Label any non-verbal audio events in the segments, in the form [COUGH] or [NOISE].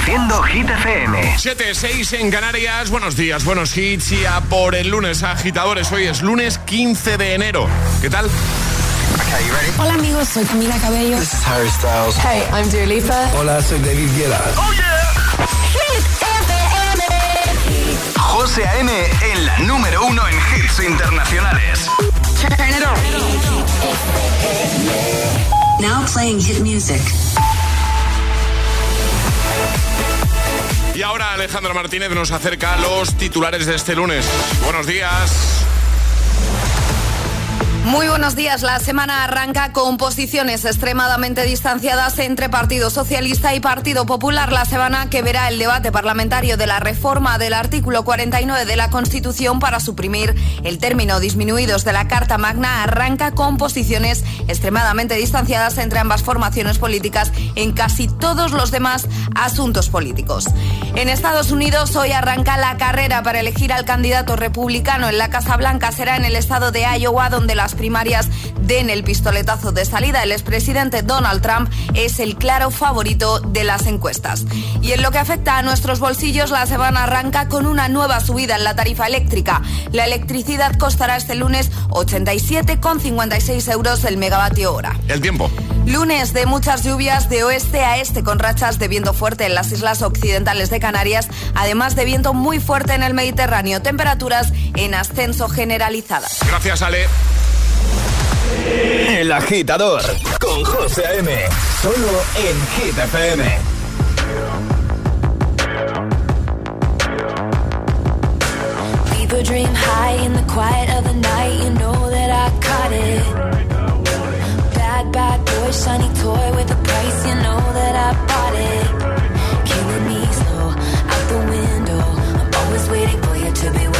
Reproduciendo Hit FM. 7-6 en Canarias. Buenos días, buenos hits. Y a por el lunes, agitadores. Hoy es lunes 15 de enero. ¿Qué tal? Hola amigos, soy Camila Cabello. This is Harry Styles. Hey, I'm Dua Lipa. Hola, soy David Guetta. Oh yeah. Hit FM. José A.M. en la número uno en hits internacionales. Turn it on. Now playing hit music. Y ahora Alejandro Martínez nos acerca a los titulares de este lunes. Buenos días. Muy buenos días. La semana arranca con posiciones extremadamente distanciadas entre Partido Socialista y Partido Popular. La semana que verá el debate parlamentario de la reforma del artículo 49 de la Constitución para suprimir el término disminuidos de la Carta Magna arranca con posiciones extremadamente distanciadas entre ambas formaciones políticas en casi todos los demás asuntos políticos. En Estados Unidos hoy arranca la carrera para elegir al candidato republicano en la Casa Blanca. Será en el estado de Iowa donde las primarias den el pistoletazo de salida. El expresidente Donald Trump es el claro favorito de las encuestas. Y en lo que afecta a nuestros bolsillos, la semana arranca con una nueva subida en la tarifa eléctrica. La electricidad costará este lunes 87,56 euros el megavatio hora. El tiempo. Lunes de muchas lluvias de oeste a este con rachas de viento fuerte en las islas occidentales de Canarias, además de viento muy fuerte en el Mediterráneo. Temperaturas en ascenso generalizadas. Gracias, Ale. El agitador con José A.M. Solo en Hit FM. People dream high in the quiet of the night. You know that I caught it. Bad, bad boy, shiny toy with a price. You know that I bought it. Killing me slow out the window. I'm always waiting for you to be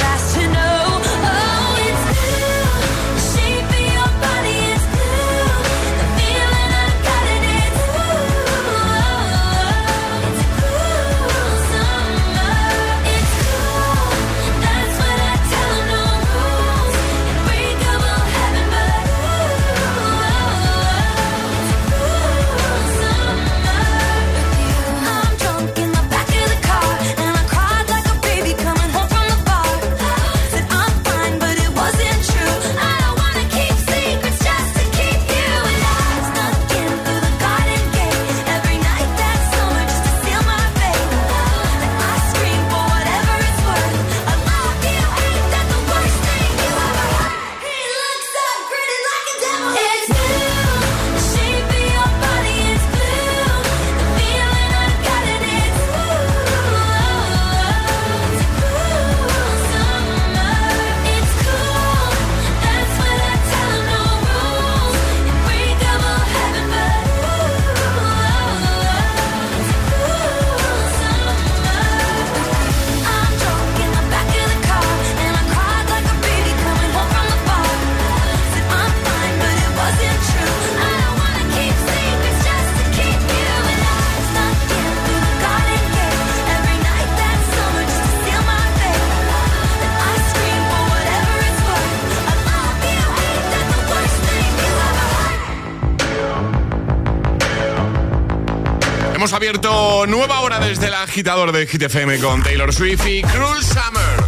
Hemos abierto nueva hora desde el agitador de Hit FM con Taylor Swift y Cruel Summer.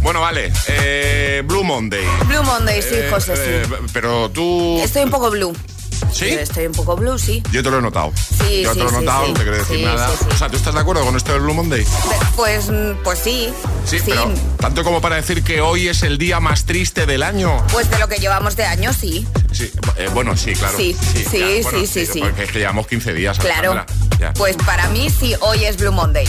Bueno, vale. eh, Blue Monday. Blue Monday, sí, Eh, José, eh, sí. pero tú. Estoy un poco blue. ¿Sí? Yo estoy un poco blue, sí. Yo te lo he notado. Sí, Yo te sí, lo he notado, sí. no te quiero decir nada. O sea, ¿tú estás de acuerdo con esto del Blue Monday? Pues, pues sí. Sí, pero tanto como para decir que hoy es el día más triste del año. Pues de lo que llevamos de año, sí. Sí, eh, bueno, sí, claro. Sí, sí, ya, bueno, sí, sí, sí. Porque es que llevamos 15 días. Claro. Alejandra, Pues para mí sí, hoy es Blue Monday.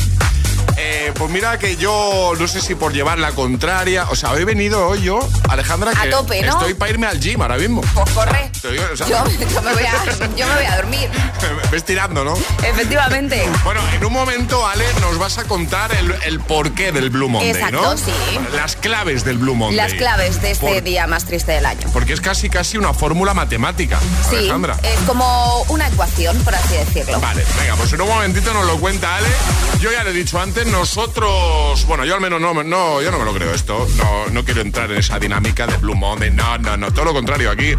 Eh, pues mira que yo no sé si por llevar la contraria, o sea, he venido hoy yo, Alejandra, A que tope, ¿no? estoy para irme al gym ahora mismo. Pues corre. Te digo, o sea- yo, yo me voy a, yo me voy a dormir. [LAUGHS] Ves tirando, ¿no? Efectivamente. Bueno, en un momento, Ale, nos vas a contar el, el porqué del Blue Monday, Exacto, ¿no? sí. Las claves del Blue Monday. Las claves de este Por- día más triste del año. Porque es casi casi una fórmula matemática, Sí, Alejandra. es como una ecuación, por así decirlo. Vale, venga, pues en un momentito nos lo cuenta Ale. Yo ya le he dicho antes, nosotros, bueno, yo al menos no, no yo no me lo creo esto. No, no quiero entrar en esa dinámica de Blue Monday. No, no, no, todo lo contrario. Aquí,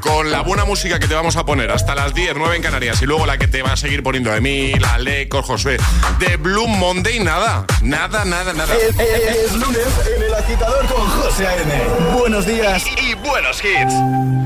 con la buena música que te vamos a poner hasta las 10, 9 en Canarias y luego la que te va a seguir poniendo de mí, la Leco, Josué. De Blue Monday, nada. Nada, nada, nada. Es, es- es lunes en el agitador con José A.M. Buenos días y, y buenos hits.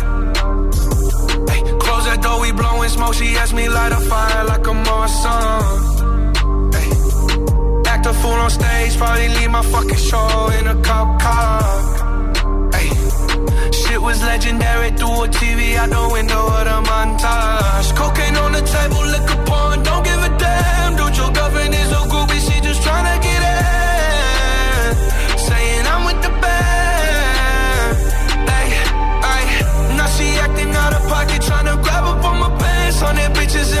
Blowing smoke. She asked me light a fire like a Marsan. Ay, act a fool on stage, probably leave my fucking show in a cop car. Ay, shit was legendary through a TV out the window of the montage. Cocaine on the table, liquor porn, don't give a damn. Dude, your girlfriend is a groupie, she just tryna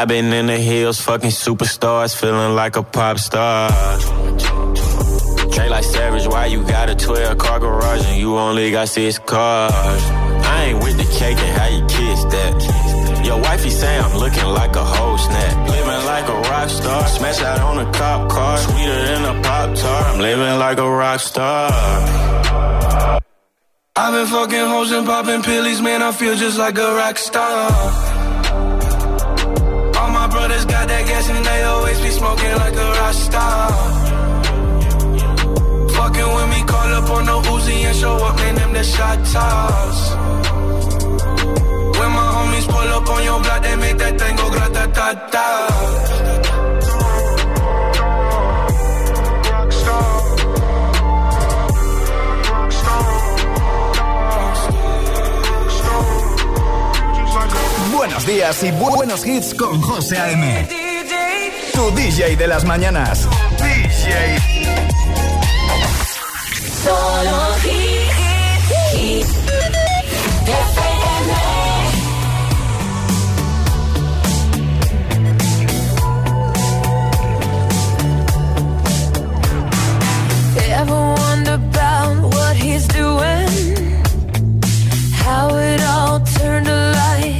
I've been in the hills, fucking superstars, feeling like a pop star. Trey like Savage, why you got a 12 car garage and you only got six cars? I ain't with the cake and how you kiss that. Your wifey say I'm looking like a whole snack. Living like a rock star, smash out on a cop car, sweeter than a pop tart. I'm living like a rock star. I've been fucking hoes and popping pillies, man. I feel just like a rock star. And they always be smoking like a rock star. Fucking with me, call up on the Uzi and show up, man. Them the shot toss. When my homies pull up on your block, they make that thing go grata ta ta. Buenos días y bu- buenos hits con José A.M. Tu DJ de las mañanas. DJ. Solo. Ever wonder about what he's doing? How it all turned to lies.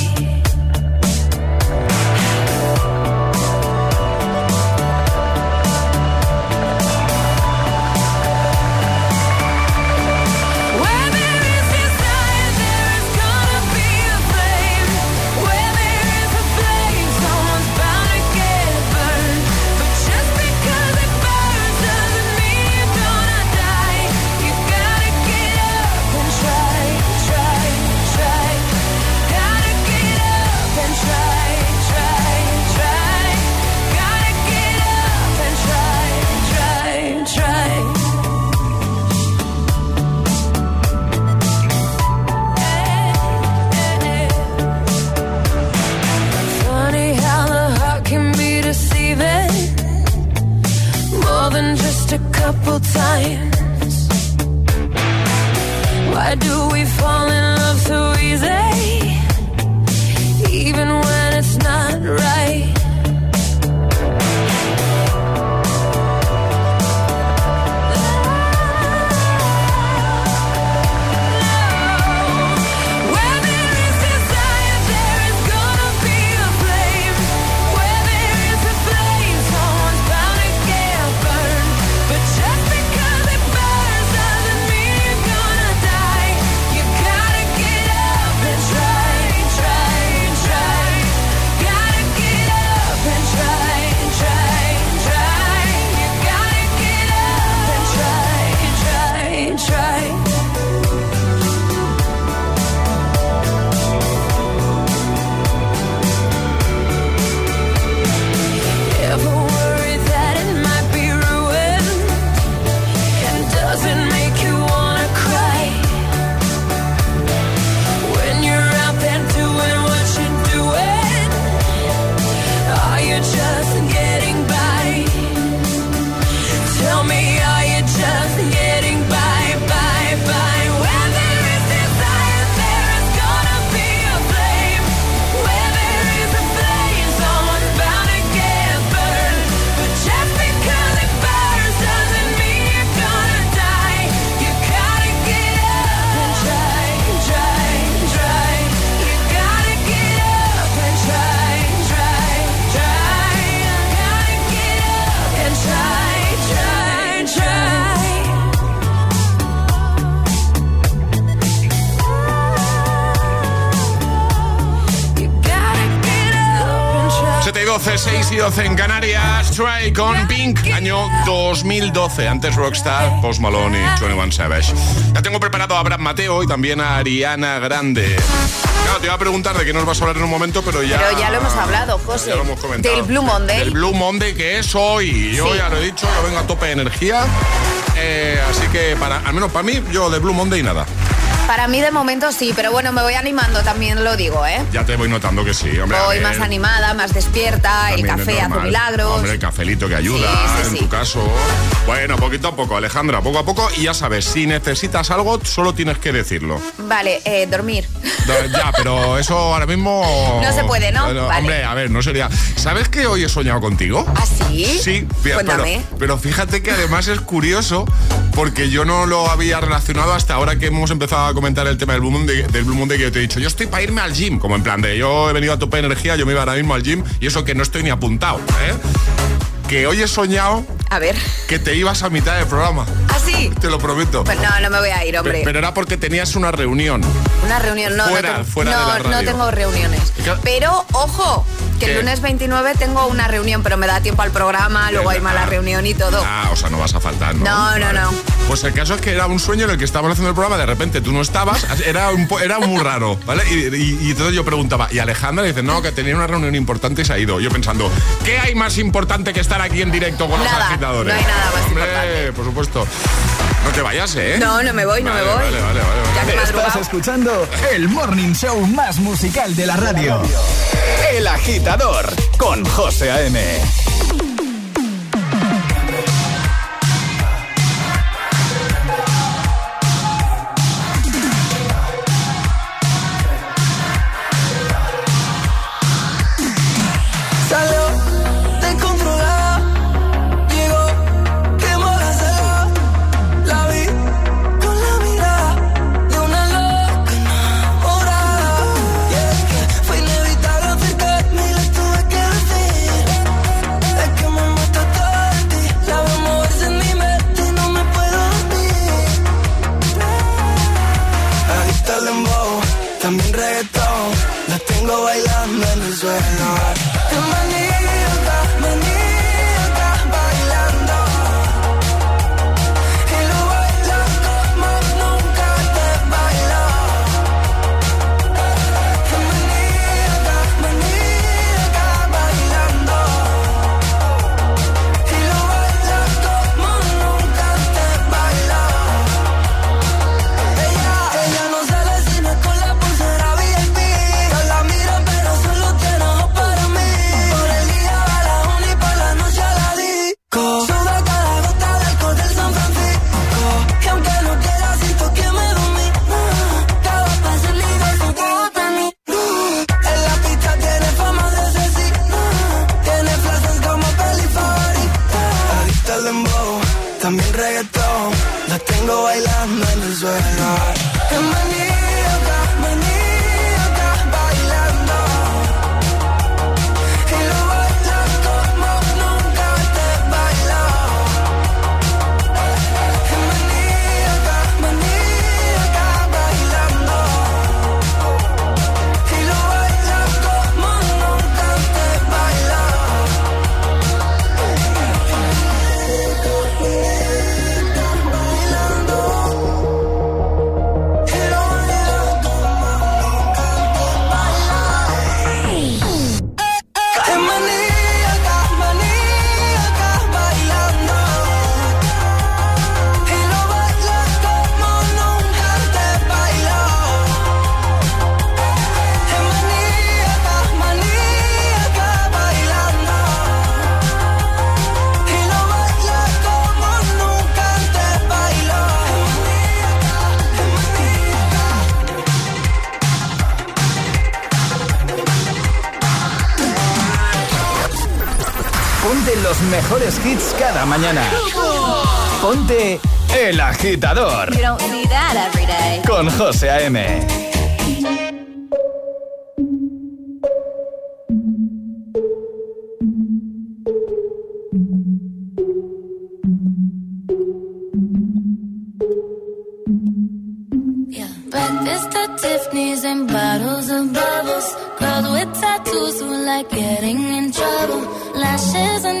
12, 6 y 12 en Canarias. Try con Pink, año 2012. Antes Rockstar, Post Malone y 21 Savage. Ya tengo preparado a Abraham Mateo y también a Ariana Grande. Claro, te iba a preguntar de qué nos vas a hablar en un momento, pero ya. Pero ya lo hemos hablado, José. Ya lo hemos comentado. Del Blue Monday. Del Blue Monday que es hoy. Yo Sí. ya lo he dicho, yo vengo a tope de energía. Eh, así que, para, al menos para mí, yo de Blue Monday nada. Para mí de momento sí, pero bueno, me voy animando también, lo digo, ¿eh? Ya te voy notando que sí, hombre. Voy más animada, más despierta, el También café hace milagros. Hombre, el cafelito que ayuda, Sí, sí, en tu caso. Bueno, poquito a poco, Alejandra, poco a poco. Y ya sabes, si necesitas algo, solo tienes que decirlo. Vale, eh, dormir. Ya, pero eso ahora mismo... [LAUGHS] No se puede, ¿no? Bueno, Vale. Hombre, a ver, no sería... ¿Sabes que hoy he soñado contigo? ¿Ah, sí? Sí, Cuéntame. Pero, pero fíjate que además es curioso porque yo no lo había relacionado hasta ahora que hemos empezado a comentar el tema del Blue Monday, del Blue Monday que yo te he dicho, yo estoy para irme al gym, como en plan de yo he venido a tope energía, yo me iba ahora mismo al gym y eso que no estoy ni apuntado, ¿eh? Que hoy he soñado A ver. que te ibas a mitad del programa, ¿Ah, sí? te lo prometo. Pues no, no me voy a ir, hombre. Pe- Pero era porque tenías una reunión. Una reunión, no, Fuera- no, fuera de no, la no radio. tengo reuniones. Pero, ojo, que ¿Qué? el lunes 29 tengo una reunión, pero me da tiempo al programa, luego hay mala Ah. reunión y todo. Ah, o sea, no vas a faltar, ¿no? No, no, no. Pues el caso es que era un sueño en el que estábamos haciendo el programa, de repente tú no estabas, [LAUGHS] era, un, era muy raro, ¿vale? Y, y- y entonces yo preguntaba, y Alejandra dice, no, que tenía una reunión importante y se ha ido. Yo pensando, ¿qué hay más importante que estar aquí en directo con Nada, los agitadores? no hay nada más Hombre, importante. por supuesto. No te vayas, ¿eh? No, no me voy, no Vale, me voy. Vale, vale, vale. vale. Ya que he Estás escuchando el morning show más musical de la radio. El agitador con José A.M. también reggaetón. La tengo bailando en el suelo. Mejores hits cada mañana. Ponte El Agitador You don't see that every day. con José A.M. Breakfast at Tiffany's and bottles of bubbles. Girls with tattoos who like getting in trouble. Lashes and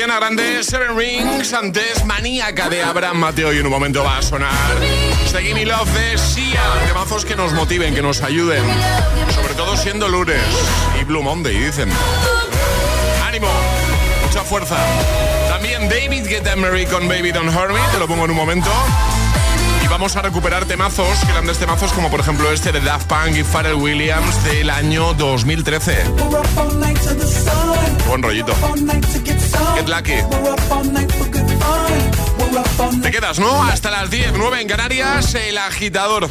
Ariana Grande, Seven Rings, antes Maníaca de Abraham Mateo y en un momento va a sonar Seguí mi love de Sia, temazos que nos motiven, que nos ayuden, sobre todo siendo lunes y Blue Monday, dicen. ánimo, mucha fuerza. También David Get Mary con Baby Don't Hurt Me, te lo pongo en un momento. Vamos a recuperar temazos, grandes temazos como por ejemplo este de Daft Punk y Pharrell Williams del año 2013. Buen rollito. Get Lucky. Te quedas, ¿no? Hasta las 10, 9 en Canarias, el agitador.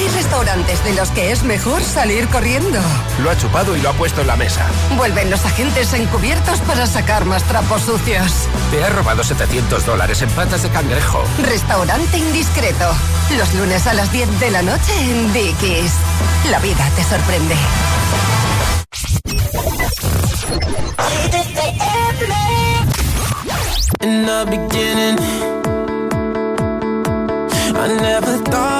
Hay restaurantes de los que es mejor salir corriendo. Lo ha chupado y lo ha puesto en la mesa. Vuelven los agentes encubiertos para sacar más trapos sucios. Te ha robado 700 dólares en patas de cangrejo. Restaurante indiscreto. Los lunes a las 10 de la noche en Dickies. La vida te sorprende. In the beginning, I never thought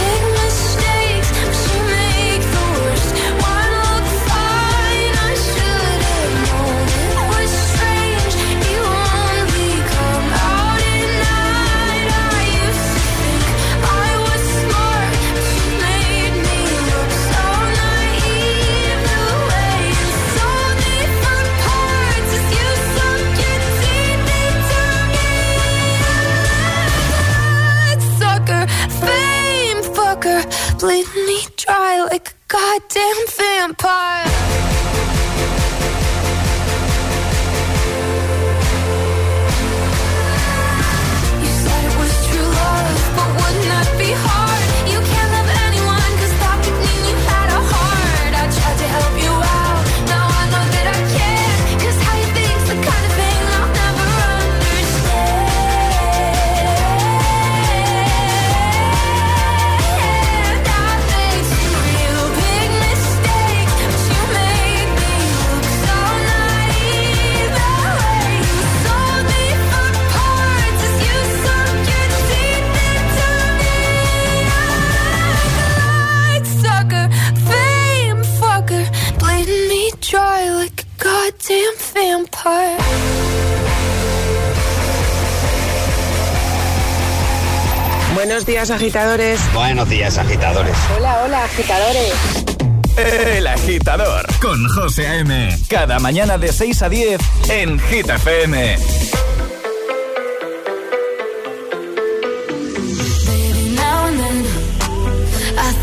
me dry like a goddamn vampire. Buenos días, agitadores. Buenos días, agitadores. Hola, hola, agitadores. El agitador con José A.M. Cada mañana de 6 a 10 en Hit FM.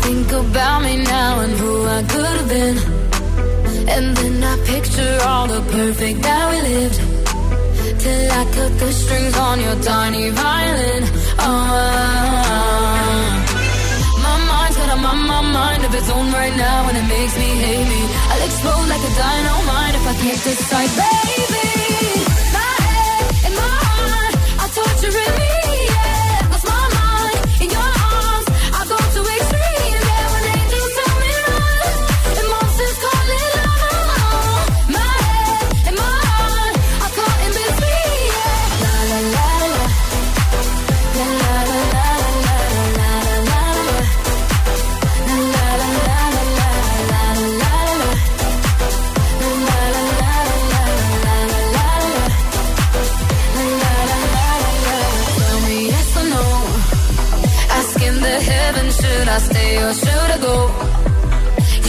Think about me now and who I could have been. And then I picture all the perfect that we lived. Till I cut the strings on your tiny violin. Oh, my mind's got a my, my mind of its own right now, and it makes me hate me. I'll explode like a dynamite if I can't decide, baby. My head and my heart are torturing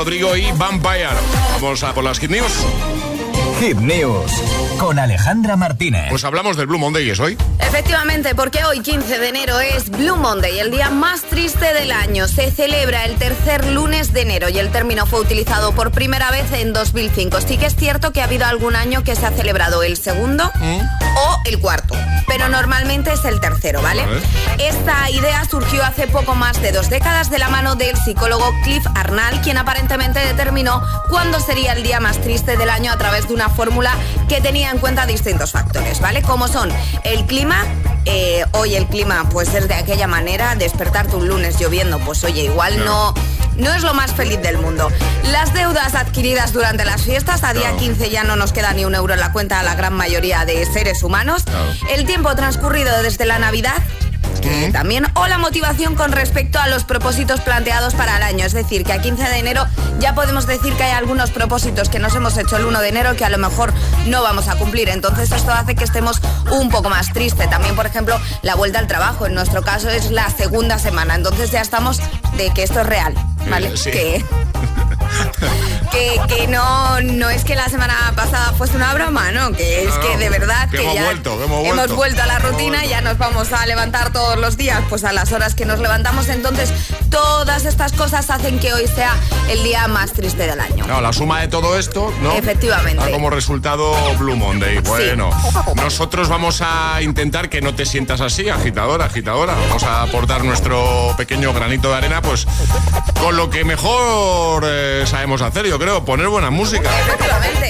Rodrigo y Vampire. Vamos a por las Hit News. Hit News con Alejandra Martínez. Pues hablamos del Blue Monday es hoy. Efectivamente, porque hoy 15 de enero es Blue Monday, el día más triste del año. Se celebra el tercer lunes de enero y el término fue utilizado por primera vez en 2005. Sí que es cierto que ha habido algún año que se ha celebrado el segundo o el cuarto, pero normalmente es el tercero, ¿vale? Esta idea surgió hace poco más de dos décadas de la mano del psicólogo Cliff Arnall, quien aparentemente determinó cuándo sería el día más triste del año a través de una fórmula que tenía en cuenta distintos factores, ¿vale? Como son el clima, eh, hoy el clima pues es de aquella manera, despertarte un lunes lloviendo, pues oye, igual no, no es lo más feliz del mundo. Las deudas adquiridas durante las fiestas, a día 15 ya no nos queda ni un euro en la cuenta a la gran mayoría de seres humanos. El tiempo transcurrido desde la Navidad que también, o la motivación con respecto a los propósitos planteados para el año. Es decir, que a 15 de enero ya podemos decir que hay algunos propósitos que nos hemos hecho el 1 de enero que a lo mejor no vamos a cumplir. Entonces esto hace que estemos un poco más tristes. También, por ejemplo, la vuelta al trabajo. En nuestro caso es la segunda semana. Entonces ya estamos de que esto es real. ¿Vale? Eh, sí. Que [LAUGHS] que, que no, no es que la semana pasada fuese una broma, ¿no? Que es No, que de verdad que que, hemos ya vuelto, hemos vuelto. a la rutina, ya nos vamos a levantar todos los días, pues a las horas que nos levantamos. Entonces, todas estas cosas hacen que hoy sea el día más triste del año. No, la suma de todo esto, ¿no? Efectivamente. Da como resultado Blue Monday. Bueno, nosotros vamos a intentar que no te sientas así, agitadora, agitadora. Vamos a aportar nuestro pequeño granito de arena, pues con lo que mejor eh, sabemos hacer, yo creo, poner buena música.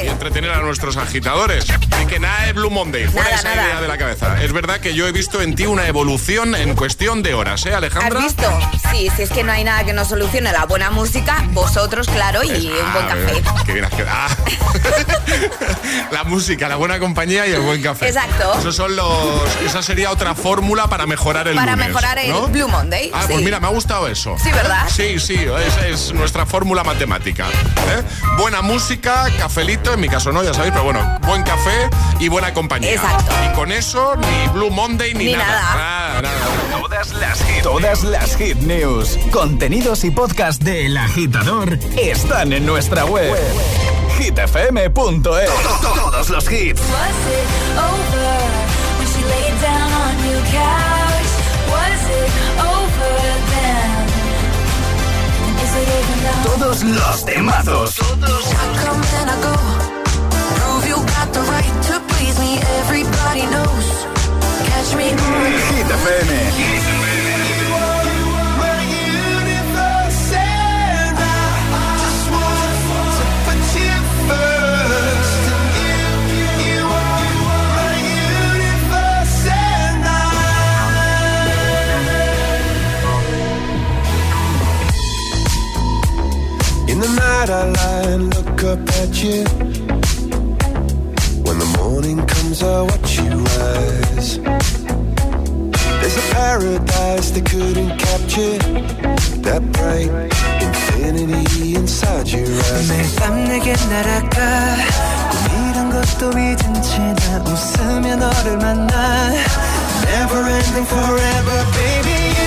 Y entretener a nuestros agitadores. Así que nada de Blue Monday, fuera esa nada. idea de la cabeza. Es verdad que yo he visto en ti una evolución en cuestión de horas, ¿eh, ¿Has Alejandra? visto? Sí, si es que no hay nada que nos solucione la buena música, vosotros, claro, y un buen Ah, café. Qué bien has quedado. Ah. [LAUGHS] la música, la buena compañía y el buen café. Exacto. Esos son los, esa sería otra fórmula para mejorar el Para lunes, mejorar el ¿no? Blue Monday. Ah, sí. pues mira, me ha gustado eso. Sí, ¿verdad? Sí, sí, esa es nuestra fórmula matemática. ¿Eh? Buena música, cafelito, en mi caso no, ya sabéis, pero bueno, buen café y buena compañía. Exacto. Y con eso, ni Blue Monday ni, Ni nada. nada. Nada, nada. Todas las hit, todas las hit news, contenidos y podcast del agitador están en nuestra web. hitfm.es. Todos los hits. Was it over when she laid down on your couch? Was it over Everybody knows. Catch me. Hit FM. night I lie and look up at you. When the morning comes, I watch you rise. There's a paradise they couldn't capture. That bright infinity inside your eyes. 매일 밤 내게 날아가 꿈이란 것도 잊은 채 나 웃으며 너를 만나 Never ending forever baby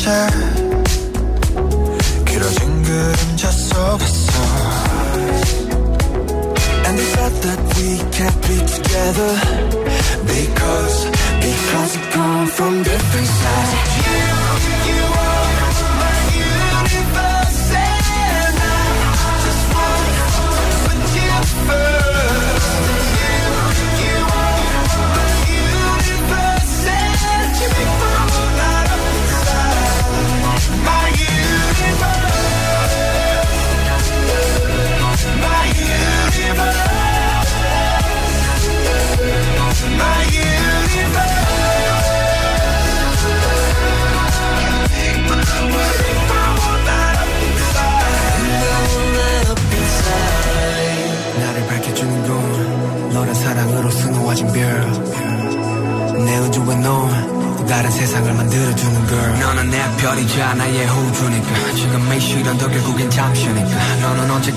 건너편했었지 길어진 그림자 속에서 And they thought that we can't be together Because, because we come from different sides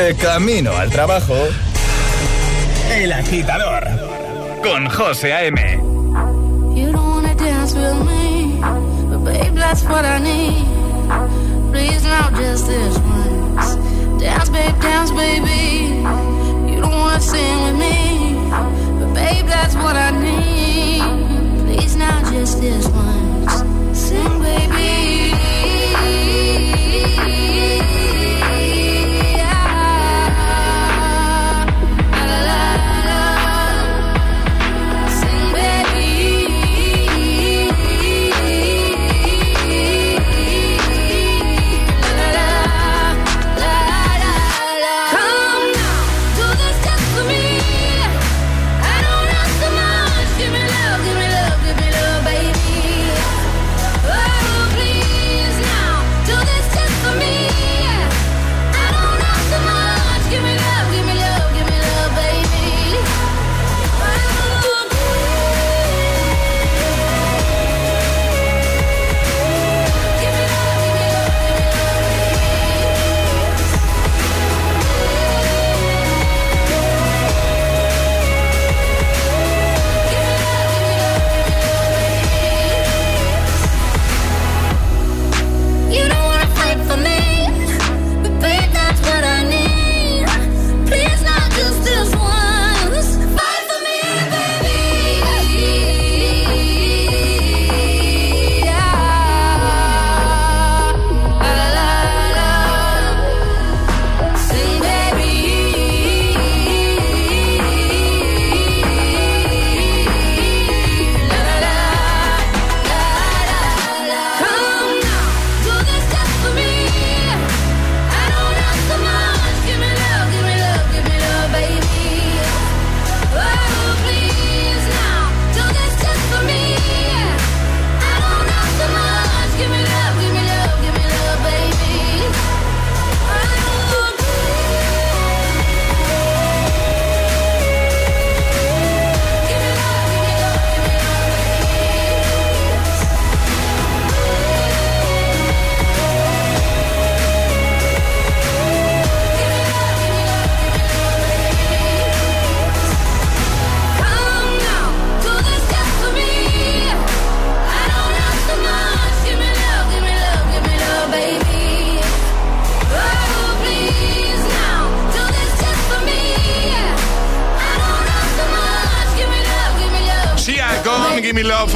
De camino al trabajo, El Agitador, con José A.M. You don't wanna dance with me, but babe, that's what I need. Please now, just this once. Dance, babe, dance, baby. You don't wanna sing with me, but babe, that's what I need. Please now, just this once.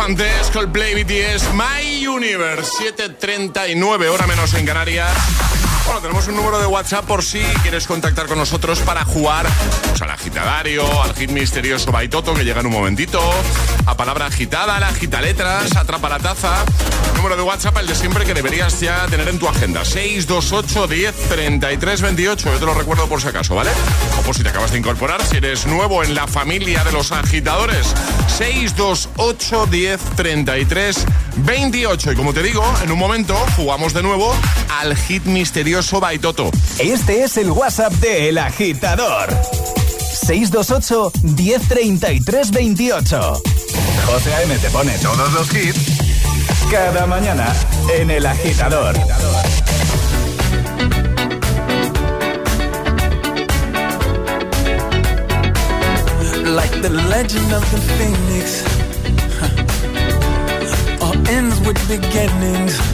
Antes Coldplay BTS My Universe 739 hora menos en Canarias bueno, tenemos un número de WhatsApp por si quieres contactar con nosotros para jugar pues, al agitadario, al hit misterioso Baitoto que llega en un momentito, a palabra agitada, la agita letras, atrapa la taza. Número de WhatsApp, el de siempre que deberías ya tener en tu agenda. 628 10 33 28. Yo te lo recuerdo por si acaso, ¿vale? O por si te acabas de incorporar, si eres nuevo en la familia de los agitadores. 628 10 33 28. Y como te digo, en un momento jugamos de nuevo al hit misterioso Baitoto. Este es el WhatsApp de El Agitador. 628 1033 28. José A.M. te pone todos los hits cada mañana en El Agitador. like the legend of the phoenix. huh, All ends with beginnings.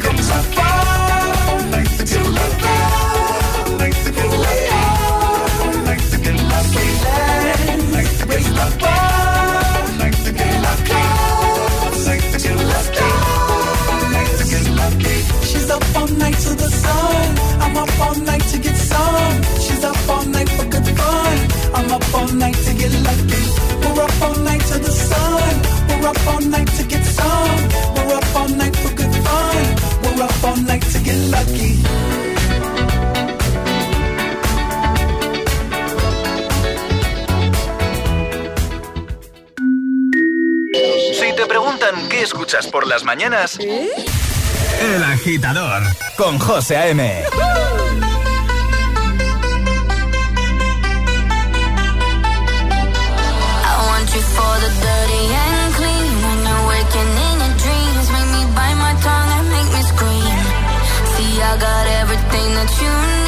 comme ça. Qué escuchas por las mañanas, El agitador con José A.M. I want you for the dirty and clean. When you're waking in your dreams, make me bite my tongue and make me scream. See, I got everything that you need.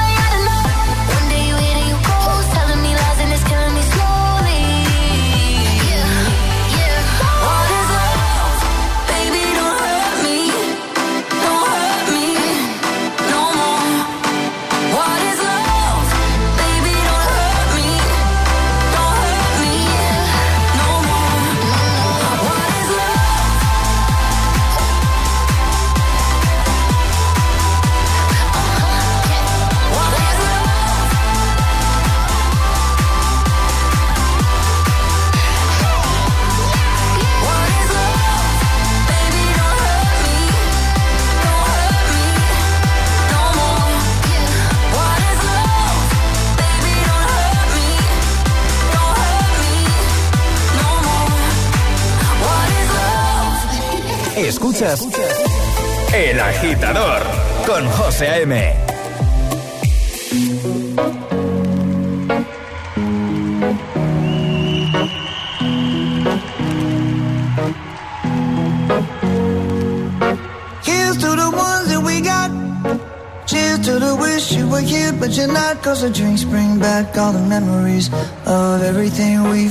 were here, but you're not. Cause the drinks bring back all the memories of everything we've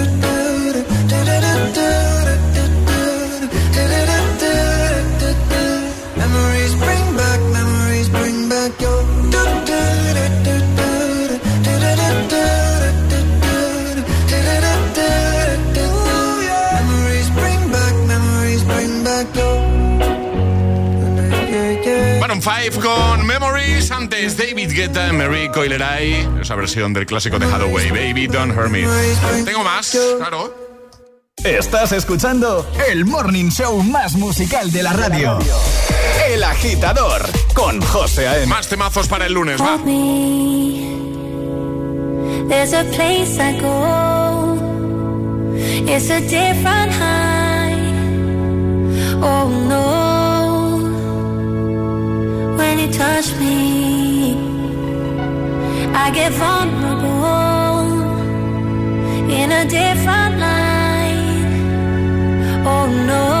Maroon 5 con Memories. Antes David Guetta, Mary Coileray. Esa versión del clásico de Hathaway. Baby, don't hurt me. Tengo más, claro. Estás escuchando el morning show más musical de la radio. El Agitador con José A.M. Más temazos para el lunes, va. There's a place I go. It's a different high. Oh no. When you touch me, I get vulnerable in a different light. Oh no.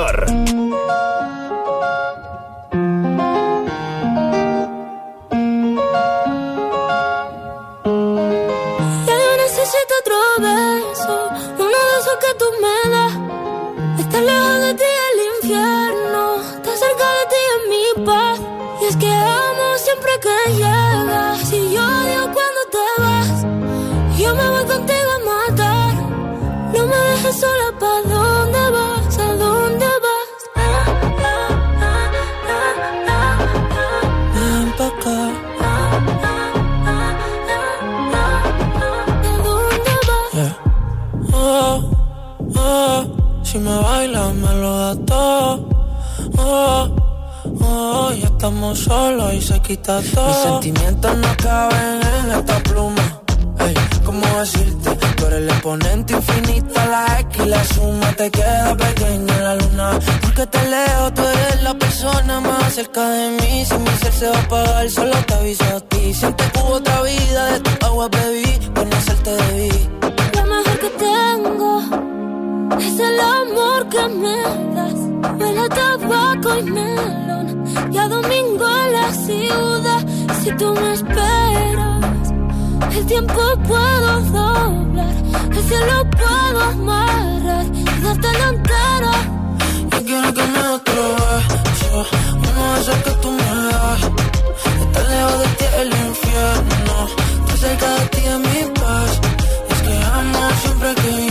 Oh, ya estamos solos y se quita todo. Mis sentimientos no caben en esta pluma. Ey, ¿cómo decirte? Tú eres el exponente infinito, la X y la suma te queda pequeña en la luna. Porque te leo, tú eres la persona más cerca de mí. Si mi ser se va a apagar, solo te aviso a ti. Siente que hubo otra vida, de tu agua bebí, conocerte debí. Lo mejor que tengo es el amor que me das. Huele a tabaco y melón y a domingo en la ciudad. Si tú me esperas, el tiempo puedo doblar, el cielo puedo amarrar y darte la entera. Yo quiero que me otro beso, uno de esos que tú me das. Estar lejos de ti el infierno, estar cerca de ti es mi paz. Es que amo siempre que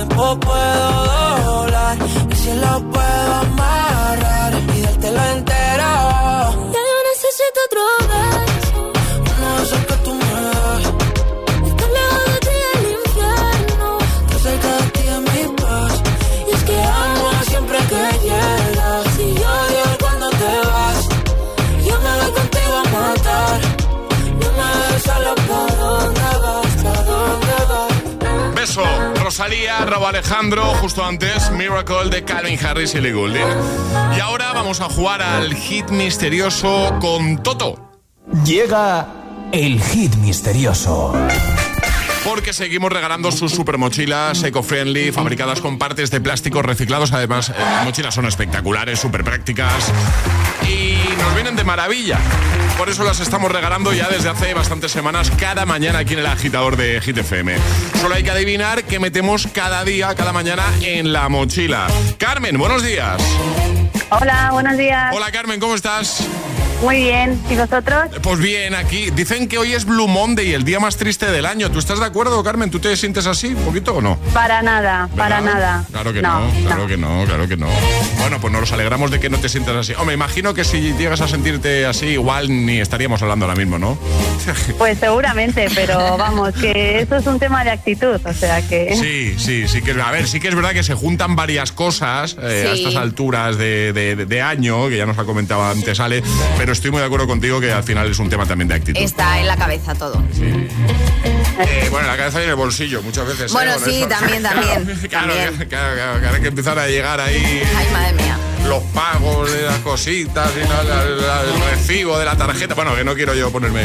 tiempo puedo doblar y si lo puedo amarrar y dártelo entero. Alejandro, justo antes Miracle de Calvin Harris y Ellie Goulding. Y ahora vamos a jugar al hit misterioso con Toto. Llega el hit misterioso. Porque seguimos regalando sus super mochilas eco-friendly, fabricadas con partes de plásticos reciclados. Además, eh, las mochilas son espectaculares, súper prácticas y nos vienen de maravilla. Por eso las estamos regalando ya desde hace bastantes semanas, cada mañana aquí en el agitador de Hit FM. Solo hay que adivinar qué metemos cada día, cada mañana en la mochila. Carmen, buenos días. Hola, buenos días. Hola Carmen, ¿cómo estás? Muy bien. ¿Y vosotros? Pues bien, aquí dicen que hoy es Blue Monday, el día más triste del año. ¿Tú estás de acuerdo, Carmen? ¿Tú te sientes así un poquito o no? Para nada, para ¿Verdad? nada. Claro que no, claro que no, claro que no. Bueno, pues nos alegramos de que no te sientas así. O me imagino que si llegas a sentirte así, igual ni estaríamos hablando ahora mismo, ¿no? [LAUGHS] Pues seguramente, pero vamos, que eso es un tema de actitud, o sea que... Sí, sí, sí que es. A ver, sí que es verdad que se juntan varias cosas eh, a estas alturas de, de- de- de año, que ya nos ha comentado antes Ale, pero estoy muy de acuerdo contigo que al final es un tema también de actitud. Está en la cabeza todo. Eh, bueno, en la cabeza y en el bolsillo muchas veces. ¿eh? Bueno, Con sí, eso. también, también, [LAUGHS] Claro, también. claro, claro, claro, hay que empezar a llegar ahí Ay, madre mía. los pagos de las cositas y la- la- la- el recibo de la tarjeta. Bueno, que no quiero yo ponerme.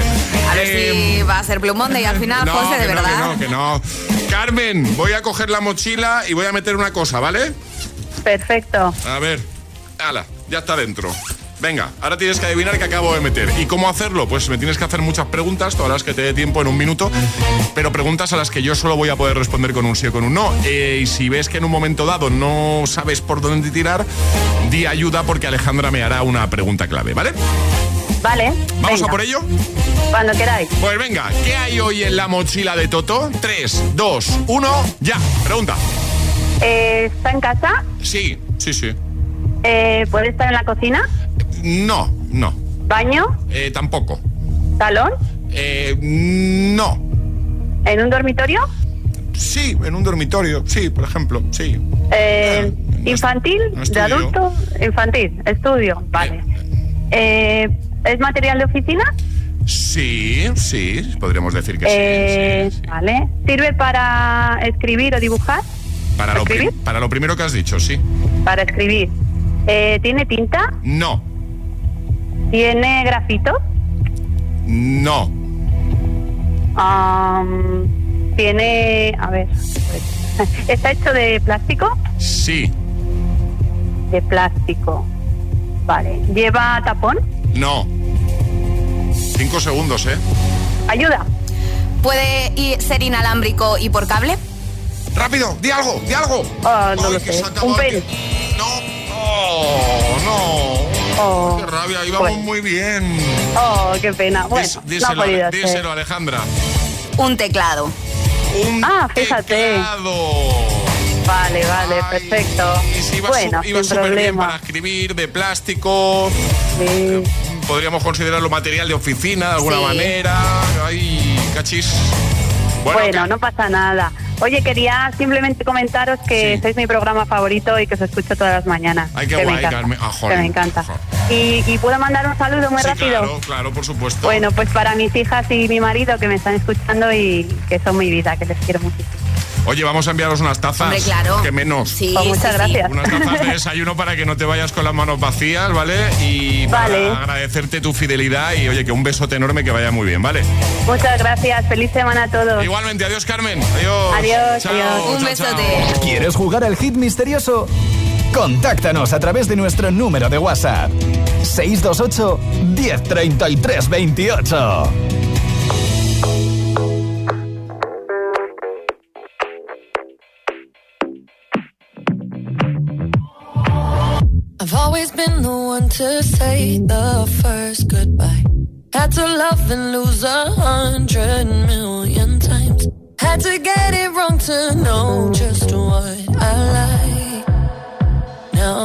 A ver Eh, si va a ser Blue Monday al final, no, José, de que no, verdad. que no, que no. Carmen, voy a coger la mochila y voy a meter una cosa, ¿vale? Perfecto. A ver, ala, ya está dentro. Venga, ahora tienes que adivinar qué acabo de meter. ¿Y cómo hacerlo? Pues me tienes que hacer muchas preguntas, todas las que te dé tiempo en un minuto, pero preguntas a las que yo solo voy a poder responder con un sí o con un no. Eh, y si ves que en un momento dado no sabes por dónde tirar, di ayuda porque Alejandra me hará una pregunta clave, ¿vale? Vale. ¿Vamos venga. a por ello? Cuando queráis. Pues venga, ¿qué hay hoy en la mochila de Toto? 3, 2, 1, ya. Pregunta. Eh, ¿Está en casa? Sí, sí, sí. Eh, ¿Puede estar en la cocina? No, no. ¿Baño? Eh, tampoco. ¿Salón? Eh, no. ¿En un dormitorio? Sí, en un dormitorio, sí, por ejemplo, sí. Eh, ¿Infantil? ¿De adulto? Infantil, estudio, vale. Eh, ¿Es material de oficina? Sí, sí, podríamos decir que Eh, sí, sí, sí. Vale. ¿Sirve para escribir o dibujar? Para lo, pri- ¿escribir? para lo primero que has dicho, sí. Para escribir. Eh, ¿Tiene tinta? No, ¿Tiene grafito? no, ¿Tiene... A ver... ¿Está hecho de plástico? sí, De plástico. Vale. ¿Lleva tapón? no. Cinco segundos, ¿eh? ¿Ayuda? ¿Puede ir- ser inalámbrico y por cable? ¡Rápido! ¡Di algo! ¡Di algo! Ah, no Ay, lo sé. ¿Un pen? ¡Oh, no! Oh, ¡Qué rabia! Íbamos bueno. muy bien. Oh, qué pena. Bueno, Dís- no ha díselo, podido ser. díselo, Alejandra. Un teclado. Un Ah, fíjate. teclado. Vale, vale, perfecto. Y si iba, bueno, su- iba sin súper bien problema. para escribir, de plástico. Sí. Podríamos considerarlo material de oficina de alguna Sí. manera. Ay, cachis. Bueno, Bueno, no pasa nada. Oye, quería simplemente comentaros que sois mi programa favorito y que os escucho todas las mañanas. Ay, qué que guay, me encanta, Carmen. Ah, que me encanta. Y, y puedo mandar un saludo muy sí, rápido. claro, claro, por supuesto. Bueno, pues para mis hijas y mi marido que me están escuchando y que son mi vida, que les quiero muchísimo. Oye, vamos a enviaros unas tazas. Hombre, claro. Que menos. Sí, Pues muchas sí, gracias. Unas tazas de [LAUGHS] desayuno para que no te vayas con las manos vacías, ¿vale? Y para Vale. agradecerte tu fidelidad y oye, que un besote enorme que vaya muy bien, ¿vale? Muchas gracias. Feliz semana a todos. Igualmente, adiós Carmen. Adiós. Adiós, Chao, adiós. chao, chao. ¿Quieres jugar al hit misterioso? Contáctanos a través de nuestro número de WhatsApp. 628 1033 28. I've always been the one to say the first goodbye. Had to love and lose a hundred million times. Had to get it wrong to know just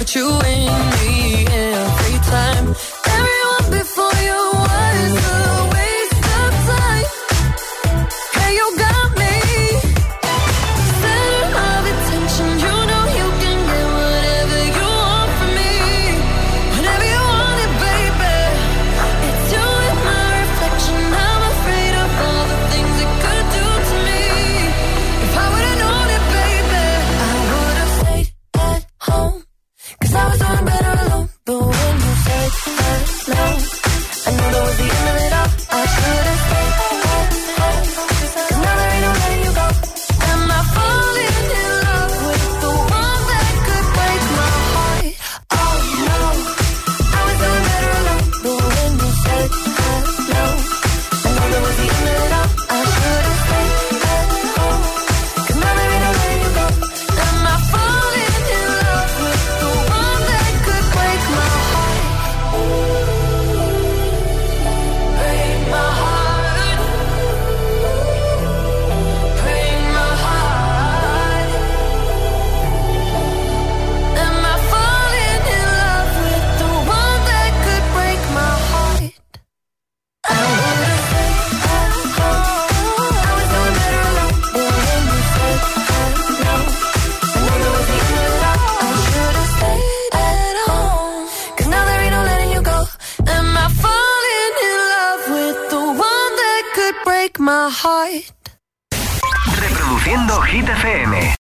but you and me every time.